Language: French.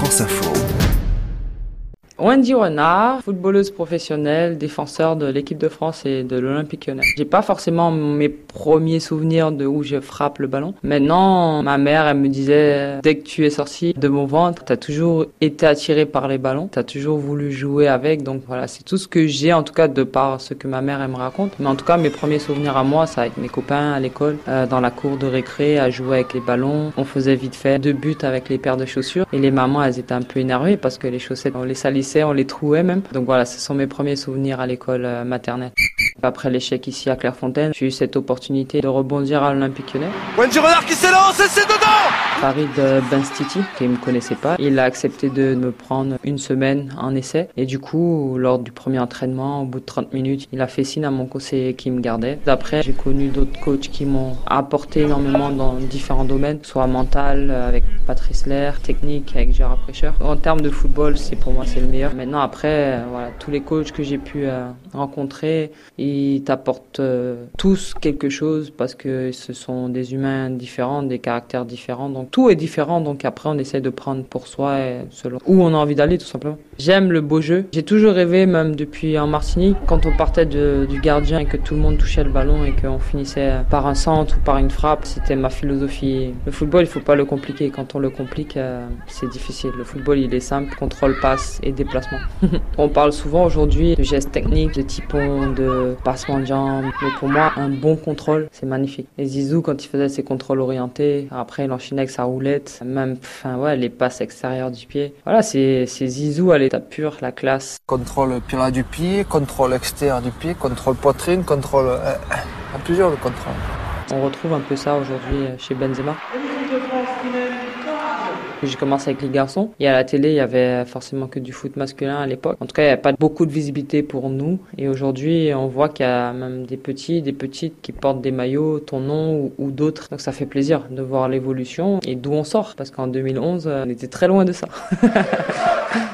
France Info. Wendy Renard, footballeuse professionnelle, défenseur de l'équipe de France et de l'Olympique lyonnais. J'ai pas forcément mes premiers souvenirs de où je frappe le ballon. Maintenant, ma mère, elle me disait, dès que tu es sorti de mon ventre, t'as toujours été attiré par les ballons, t'as toujours voulu jouer avec. Donc voilà, c'est tout ce que j'ai, en tout cas, de par ce que ma mère, elle me raconte. Mais en tout cas, mes premiers souvenirs à moi, c'est avec mes copains à l'école, euh, dans la cour de récré, à jouer avec les ballons. On faisait vite fait deux buts avec les paires de chaussures. Et les mamans, elles étaient un peu énervées parce que les chaussettes, on les salissait on les trouait même. Donc voilà, ce sont mes premiers souvenirs à l'école euh, maternelle. Après l'échec ici à Clairefontaine, j'ai eu cette opportunité de rebondir à l'Olympique Lyonnais. Wendy Renard qui s'élance et c'est dedans Farid Benstiti, qui ne me connaissait pas, il a accepté de me prendre une semaine en essai. Et du coup, lors du premier entraînement, au bout de 30 minutes, il a fait signe à mon conseiller qui me gardait. Après, j'ai connu d'autres coachs qui m'ont apporté énormément dans différents domaines, soit mental avec Patrice Lair, technique avec Gérard Prêcheur. En termes de football, c'est pour moi c'est le meilleur. Maintenant, après, voilà, tous les coachs que j'ai pu euh, rencontrer, ils t'apportent euh, tous quelque chose parce que ce sont des humains différents, des caractères différents. Donc tout est différent, donc après on essaie de prendre pour soi selon où on a envie d'aller tout simplement. J'aime le beau jeu. J'ai toujours rêvé, même depuis en Martinique, quand on partait du gardien et que tout le monde touchait le ballon et qu'on finissait par un centre ou par une frappe, c'était ma philosophie. Le football, il faut pas le compliquer. Quand on le complique, euh, c'est difficile. Le football, il est simple, contrôle, passe et déplacement. on parle souvent aujourd'hui de gestes techniques, de typons, de passement de jambes, mais pour moi, un bon contrôle, c'est magnifique. Et Zizou, quand il faisait ses contrôles orientés, après il enchaînait avec sa roulette, même, enfin ouais, les passes extérieures du pied. Voilà, c'est Zizou à l'état pur, la classe. Contrôle plat du pied, contrôle extérieur du pied, contrôle poitrine, contrôle... Euh, à plusieurs de contrôle. On retrouve un peu ça aujourd'hui chez Benzema. J'ai commencé avec les garçons et à la télé, il y avait forcément que du foot masculin à l'époque. En tout cas, il n'y avait pas beaucoup de visibilité pour nous. Et aujourd'hui, on voit qu'il y a même des petits, des petites qui portent des maillots, ton nom ou, d'autres. Donc ça fait plaisir de voir l'évolution et d'où on sort parce qu'en 2011, on était très loin de ça.